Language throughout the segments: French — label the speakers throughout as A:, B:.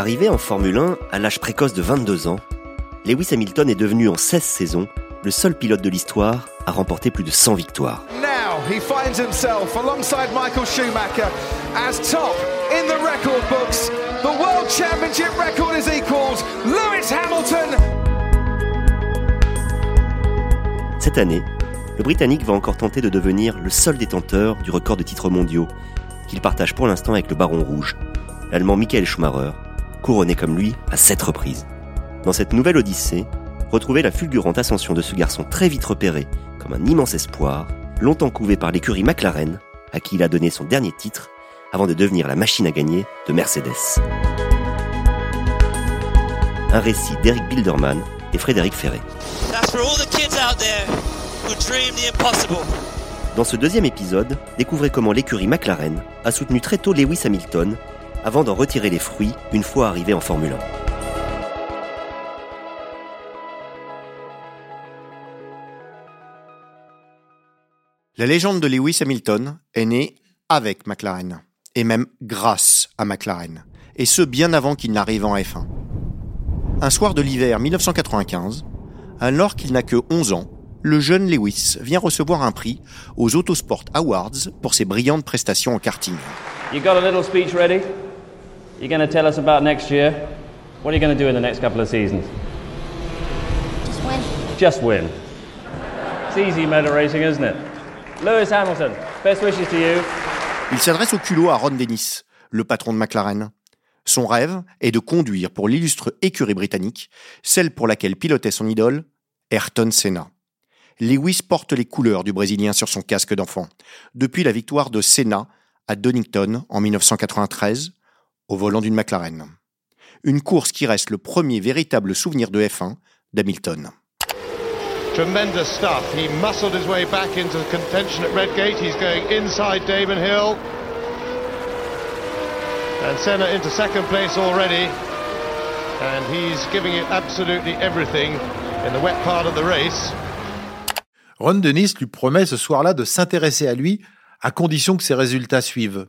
A: Arrivé en Formule 1 à l'âge précoce de 22 ans, Lewis Hamilton est devenu en 16 saisons le seul pilote de l'histoire à remporter plus de 100 victoires.
B: Now he finds himself alongside Michael Schumacher as top in the record books. The World Championship record is. Lewis Hamilton.
A: Cette année, le Britannique va encore tenter de devenir le seul détenteur du record de titres mondiaux, qu'il partage pour l'instant avec le Baron Rouge, l'Allemand Michael Schumacher, couronné comme lui à sept reprises. Dans cette nouvelle odyssée, retrouvez la fulgurante ascension de ce garçon très vite repéré comme un immense espoir, longtemps couvé par l'écurie McLaren, à qui il a donné son dernier titre, avant de devenir la machine à gagner de Mercedes. Un récit d'Eric Bilderman et Frédéric Ferré. Dans ce deuxième épisode, découvrez comment l'écurie McLaren a soutenu très tôt Lewis Hamilton avant d'en retirer les fruits une fois arrivé en Formule 1.
C: La légende de Lewis Hamilton est née avec McLaren, et même grâce à McLaren, et ce bien avant qu'il n'arrive en F1. Un soir de l'hiver 1995, alors qu'il n'a que 11 ans, le jeune Lewis vient recevoir un prix aux Autosport Awards pour ses brillantes prestations en karting.
D: You got a little speech ready? You're going to tell us about next year? What are you going to do in the next couple of seasons?
E: Just win.
D: Just win. It's easy motor racing, isn't it? Lewis Hamilton, best wishes to you.
C: Il s'adresse au culot à Ron Dennis, le patron de McLaren. Son rêve est de conduire pour l'illustre écurie britannique, celle pour laquelle pilotait son idole, Ayrton Senna. Lewis porte les couleurs du Brésilien sur son casque d'enfant, depuis la victoire de Senna à Donington en 1993, au volant d'une McLaren. Une course qui reste le premier véritable souvenir de F1 d'Hamilton.
F: Tremendous stuff. He muscled his way back into the contention at Redgate. He's going inside Damon Hill. And Senna into second place already. And he's giving it absolutely everything in the wet part of the race.
G: Ron Dennis lui promet ce soir-là de s'intéresser à lui à condition que ses résultats suivent.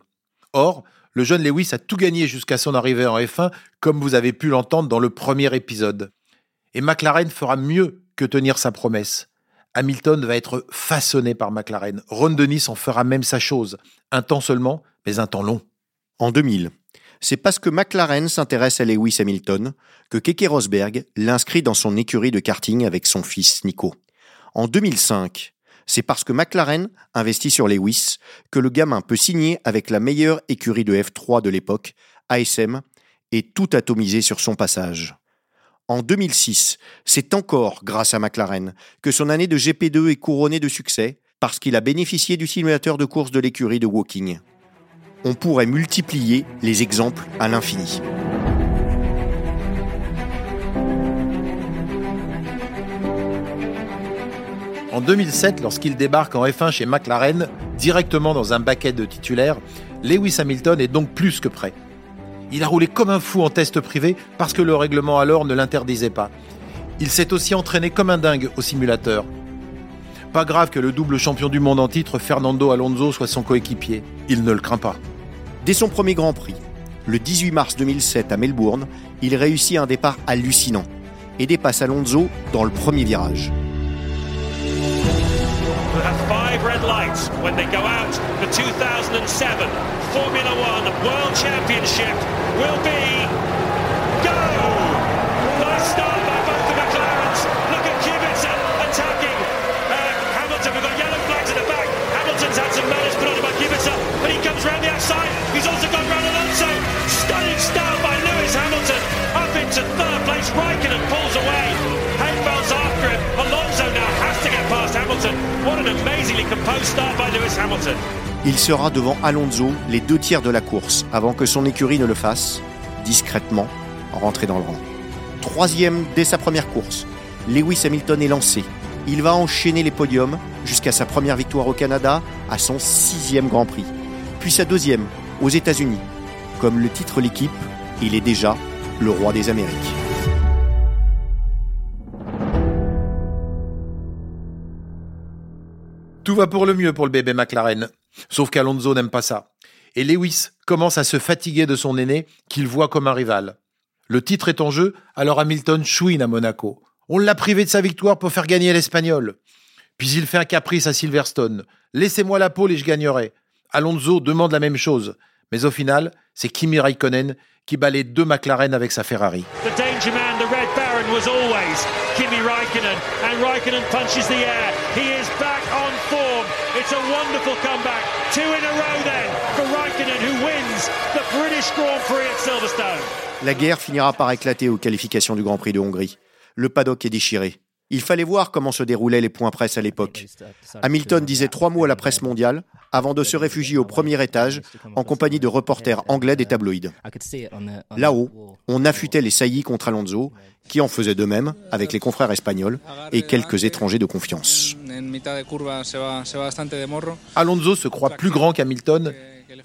G: Or, le jeune Lewis a tout gagné jusqu'à son arrivée en F1, comme vous avez pu l'entendre dans le premier épisode. Et McLaren fera mieux que tenir sa promesse. Hamilton va être façonné par McLaren. Ron Dennis en fera même sa chose. Un temps seulement, mais un temps long.
C: En 2000, c'est parce que McLaren s'intéresse à Lewis Hamilton que Keke Rosberg l'inscrit dans son écurie de karting avec son fils Nico. En 2005, c'est parce que McLaren investit sur Lewis que le gamin peut signer avec la meilleure écurie de F3 de l'époque, ASM, et tout atomiser sur son passage. En 2006, c'est encore grâce à McLaren que son année de GP2 est couronnée de succès parce qu'il a bénéficié du simulateur de course de l'écurie de Woking. On pourrait multiplier les exemples à l'infini.
G: En 2007, lorsqu'il débarque en F1 chez McLaren, directement dans un baquet de titulaires, Lewis Hamilton est donc plus que prêt. Il a roulé comme un fou en test privé parce que le règlement alors ne l'interdisait pas. Il s'est aussi entraîné comme un dingue au simulateur. Pas grave que le double champion du monde en titre Fernando Alonso soit son coéquipier. Il ne le craint pas.
C: Dès son premier Grand Prix, le 18 mars 2007 à Melbourne, il réussit un départ hallucinant et dépasse Alonso dans le premier virage.
H: Will have five red lights when they go out. The 2007 Formula One World Championship will be go! Nice start by both the McLarens. Look at Kubica attacking uh, Hamilton. We've got yellow flags at the back. Hamilton's had some manners put on by Kubica, but he comes round the outside. He's also got round
C: Il sera devant Alonso les deux tiers de la course avant que son écurie ne le fasse, discrètement, rentrer dans le rang. Troisième dès sa première course, Lewis Hamilton est lancé. Il va enchaîner les podiums jusqu'à sa première victoire au Canada, à son sixième Grand Prix, puis sa deuxième aux États-Unis. Comme le titre l'équipe, il est déjà le roi des Amériques.
G: Tout va pour le mieux pour le bébé McLaren. Sauf qu'Alonso n'aime pas ça. Et Lewis commence à se fatiguer de son aîné qu'il voit comme un rival. Le titre est en jeu, alors Hamilton chouine à Monaco. On l'a privé de sa victoire pour faire gagner l'Espagnol. Puis il fait un caprice à Silverstone. Laissez-moi la pole et je gagnerai. Alonso demande la même chose. Mais au final, c'est Kimi Raikkonen qui balaye deux McLaren avec sa Ferrari.
H: Baron, was always Kimi Raikkonen, and Raikkonen punches the air. He is back on form. It's a wonderful comeback. Two in a row then for Raikkonen, who wins the British Grand Prix at Silverstone.
C: La guerre finira par éclater aux qualifications du Grand Prix de Hongrie. Le paddock est déchiré. Il fallait voir comment se déroulaient les points presse à l'époque. Hamilton disait trois mots à la presse mondiale avant de se réfugier au premier étage en compagnie de reporters anglais des tabloïds. Là-haut, on affûtait les saillies contre Alonso, qui en faisait de même avec les confrères espagnols et quelques étrangers de confiance.
G: Alonso se croit plus grand qu'Hamilton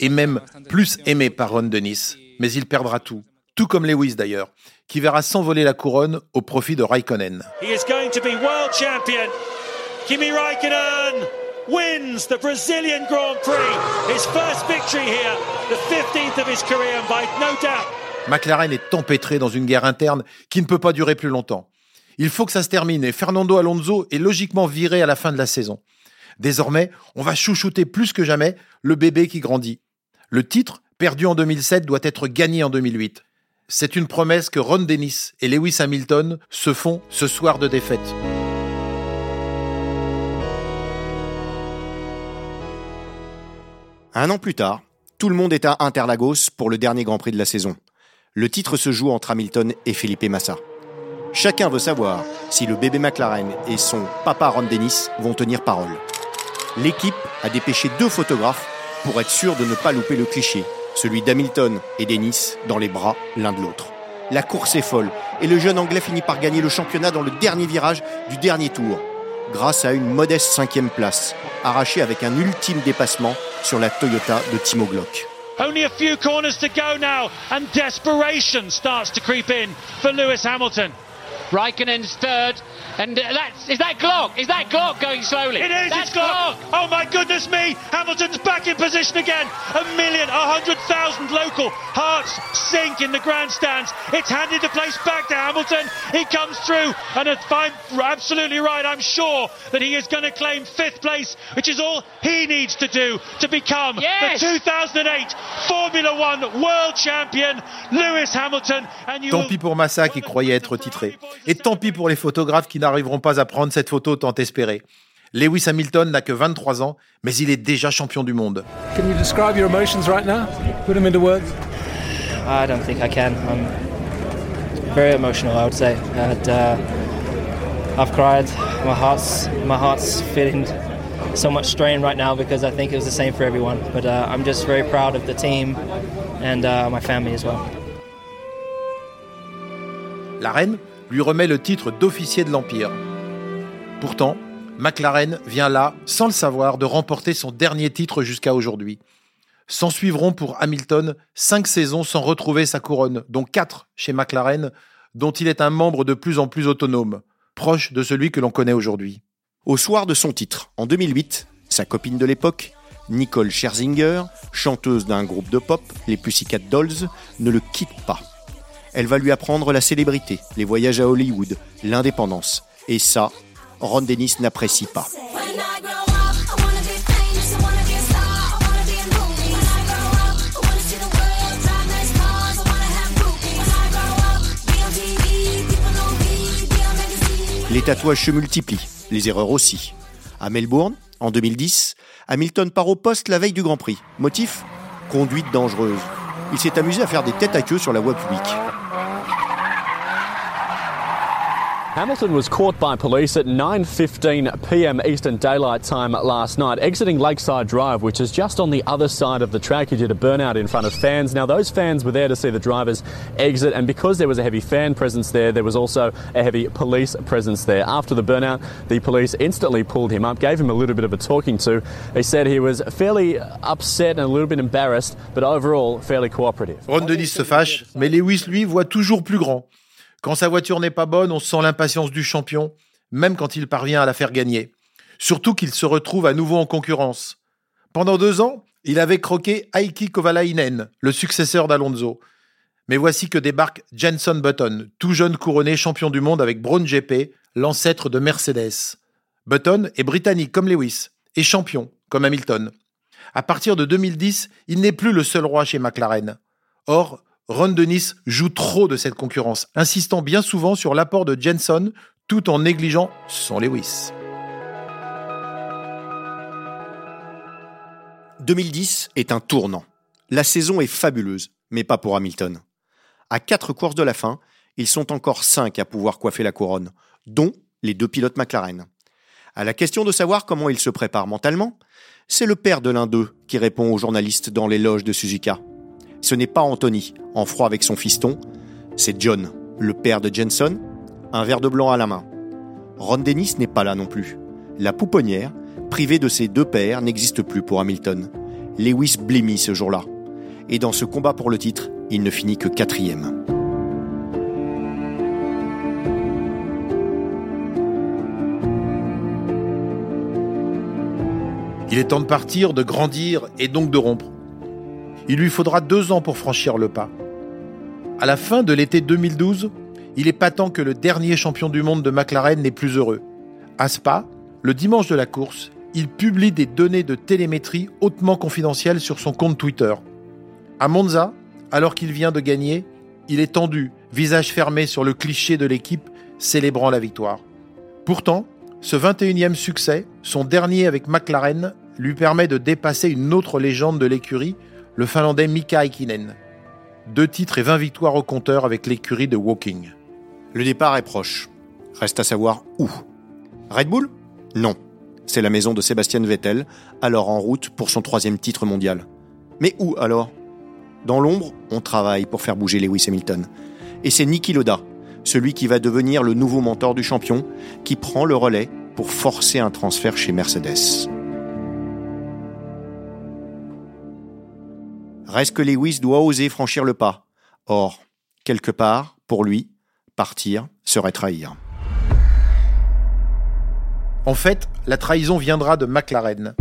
G: et même plus aimé par Ron Dennis, mais il perdra tout, tout comme Lewis d'ailleurs, qui verra s'envoler la couronne au profit de Raikkonen.
H: He is going to be world champion. Kimi Raikkonen wins the Brazilian Grand Prix. His first victory here, the 15th of his career, by no doubt
G: McLaren est empêtré dans une guerre interne qui ne peut pas durer plus longtemps. Il faut que ça se termine et Fernando Alonso est logiquement viré à la fin de la saison. Désormais, on va chouchouter plus que jamais le bébé qui grandit. Le titre, perdu en 2007, doit être gagné en 2008. C'est une promesse que Ron Dennis et Lewis Hamilton se font ce soir de défaite.
C: Un an plus tard, tout le monde est à Interlagos pour le dernier Grand Prix de la saison. Le titre se joue entre Hamilton et Felipe Massa. Chacun veut savoir si le bébé McLaren et son papa Ron Dennis vont tenir parole. L'équipe a dépêché deux photographes pour être sûr de ne pas louper le cliché, celui d'Hamilton et Dennis dans les bras l'un de l'autre. La course est folle et le jeune Anglais finit par gagner le championnat dans le dernier virage du dernier tour, grâce à une modeste cinquième place, arrachée avec un ultime dépassement sur la Toyota de Timo Glock.
H: Only a few corners to go now, and desperation starts to creep in for Lewis Hamilton.
I: Raikkonen's third, and uh, that's is that Glock? Is that Glock going slowly?
H: It is,
I: That's
H: it's Glock. Oh my goodness me! Hamilton's back in position again. A million, a hundred thousand local hearts sink in the grandstands. It's handed the place back to Hamilton. He comes through, and if I'm absolutely right, I'm sure that he is going to claim fifth place, which is all he needs to do to become
I: Yes.
H: the 2008 Formula One World Champion, Lewis Hamilton. And you
G: Tant pis pour Massa qui croyait être titré. Et tant pis pour les photographes qui n'arriveront pas à prendre cette photo tant espérée. Lewis Hamilton n'a que 23 ans, mais il est déjà champion du monde.
J: Can you describe your emotions right now? Put them into words.
K: I don't think I can. I'm very emotional, I would say. And, uh, I've cried. My heart's my heart's feeling so much strain right now because I think it was the same for everyone. But uh, I'm just very proud of the team and uh, my family as well.
G: La reine lui remet le titre d'officier de l'Empire. Pourtant, McLaren vient là, sans le savoir, de remporter son dernier titre jusqu'à aujourd'hui. S'en suivront pour Hamilton cinq saisons sans retrouver sa couronne, dont quatre chez McLaren, dont il est un membre de plus en plus autonome, proche de celui que l'on connaît aujourd'hui.
C: Au soir de son titre, en 2008, sa copine de l'époque, Nicole Scherzinger, chanteuse d'un groupe de pop, les Pussycat Dolls, ne le quitte pas. Elle va lui apprendre la célébrité, les voyages à Hollywood, l'indépendance. Et ça, Ron Dennis n'apprécie pas. Les tatouages se multiplient, les erreurs aussi. À Melbourne, en 2010, Hamilton part au poste la veille du Grand Prix. Motif? Conduite dangereuse. Il s'est amusé à faire des têtes à queue sur la voie publique.
L: Hamilton was caught by police at 9:15 p.m. Eastern Daylight Time last night, exiting Lakeside Drive, which is just on the other side of the track. He did a burnout in front of fans. Now those fans were there to see the drivers exit, and because there was a heavy fan presence there, there was also a heavy police presence there. After the burnout, the police instantly pulled him up, gave him a little bit of a talking to. They said he was fairly upset and a little bit embarrassed, but overall fairly cooperative.
G: Ron Dennis se fâche, mais Lewis, lui, voit toujours plus grand. Quand sa voiture n'est pas bonne, on sent l'impatience du champion, même quand il parvient à la faire gagner. Surtout qu'il se retrouve à nouveau en concurrence. Pendant deux ans, il avait croqué Heikki Kovalainen, le successeur d'Alonso. Mais voici que débarque Jenson Button, tout jeune couronné champion du monde avec Brown GP, l'ancêtre de Mercedes. Button est britannique comme Lewis et champion comme Hamilton. À partir de 2010, il n'est plus le seul roi chez McLaren. Or, Ron Dennis joue trop de cette concurrence, insistant bien souvent sur l'apport de Jenson tout en négligeant son Lewis.
C: 2010 est un tournant. La saison est fabuleuse, mais pas pour Hamilton. À quatre courses de la fin, ils sont encore cinq à pouvoir coiffer la couronne, dont les deux pilotes McLaren. À la question de savoir comment il se prépare mentalement, c'est le père de l'un d'eux qui répond aux journalistes dans les loges de Suzuka. Ce n'est pas Anthony, en froid avec son fiston, c'est John, le père de Jenson, un verre de blanc à la main. Ron Dennis n'est pas là non plus. La pouponnière, privée de ses deux pères, n'existe plus pour Hamilton. Lewis blêmit ce jour-là. Et dans ce combat pour le titre, il ne finit que quatrième.
G: Il est temps de partir, de grandir et donc de rompre. Il lui faudra deux ans pour franchir le pas. À la fin de l'été 2012, il est patent que le dernier champion du monde de McLaren n'est plus heureux. À Spa, le dimanche de la course, il publie des données de télémétrie hautement confidentielles sur son compte Twitter. À Monza, alors qu'il vient de gagner, il est tendu, visage fermé sur le cliché de l'équipe, célébrant la victoire. Pourtant, ce 21e succès, son dernier avec McLaren, lui permet de dépasser une autre légende de l'écurie, le Finlandais Mika Häkkinen. Deux titres et 20 victoires au compteur avec l'écurie de Woking.
C: Le départ est proche. Reste à savoir où. Red Bull? Non. C'est la maison de Sébastien Vettel, alors en route pour son troisième titre mondial. Mais où alors? Dans l'ombre, on travaille pour faire bouger Lewis Hamilton. Et c'est Niki Loda, celui qui va devenir le nouveau mentor du champion, qui prend le relais pour forcer un transfert chez Mercedes. Reste que Lewis doit oser franchir le pas. Or, quelque part, pour lui, partir serait trahir.
G: En fait, la trahison viendra de McLaren.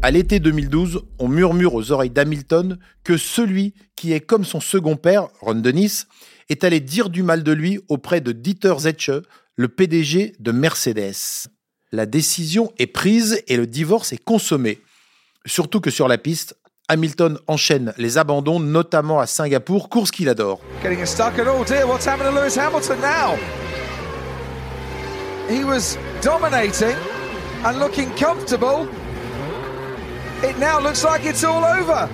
G: À l'été 2012, on murmure aux oreilles d'Hamilton que celui qui est comme son second père, Ron Dennis, est allé dire du mal de lui auprès de Dieter Zetsche, le PDG de Mercedes. La décision est prise et le divorce est consommé. Surtout que sur la piste, Hamilton enchaîne les abandons, notamment à Singapour, course qu'il adore.
B: Getting us stuck and oh dear, what's happened to Lewis Hamilton now? He was dominating and looking comfortable. It now looks like it's all over.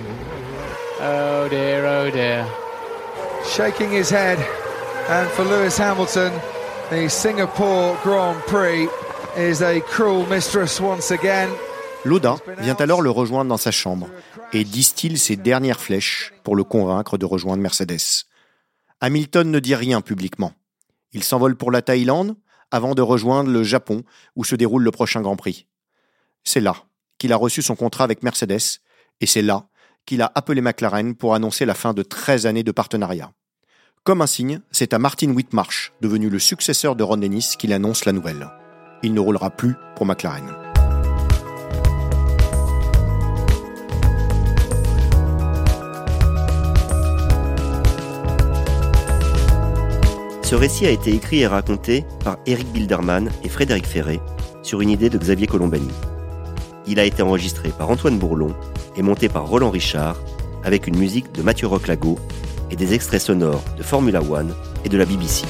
I: Oh dear, oh dear.
B: Shaking his head. And for Lewis Hamilton, the Singapore Grand Prix is a cruel mistress once again.
C: Loda vient alors le rejoindre dans sa chambre et distille ses dernières flèches pour le convaincre de rejoindre Mercedes. Hamilton ne dit rien publiquement. Il s'envole pour la Thaïlande avant de rejoindre le Japon où se déroule le prochain Grand Prix. C'est là qu'il a reçu son contrat avec Mercedes et c'est là qu'il a appelé McLaren pour annoncer la fin de 13 années de partenariat. Comme un signe, c'est à Martin Whitmarsh, devenu le successeur de Ron Dennis, qu'il annonce la nouvelle. Il ne roulera plus pour McLaren.
A: Ce récit a été écrit et raconté par Eric Bilderman et Frédéric Ferré sur une idée de Xavier Colombani. Il a été enregistré par Antoine Bourlon et monté par Roland Richard avec une musique de Mathieu Roclago et des extraits sonores de Formula One et de la BBC.